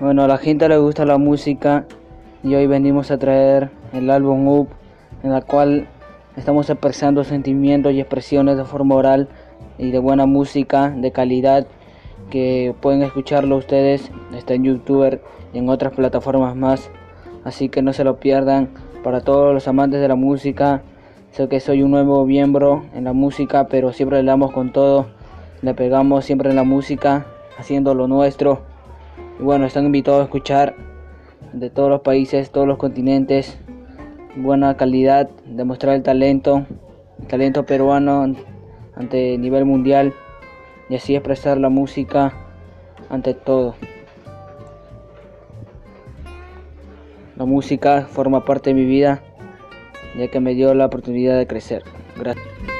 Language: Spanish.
Bueno, a la gente le gusta la música y hoy venimos a traer el álbum UP en la cual estamos expresando sentimientos y expresiones de forma oral y de buena música de calidad que pueden escucharlo ustedes está en YouTube y en otras plataformas más. Así que no se lo pierdan. Para todos los amantes de la música sé que soy un nuevo miembro en la música pero siempre le damos con todo. Le pegamos siempre en la música haciendo lo nuestro y bueno están invitados a escuchar de todos los países todos los continentes buena calidad demostrar el talento el talento peruano ante nivel mundial y así expresar la música ante todo. La música forma parte de mi vida ya que me dio la oportunidad de crecer. Gracias.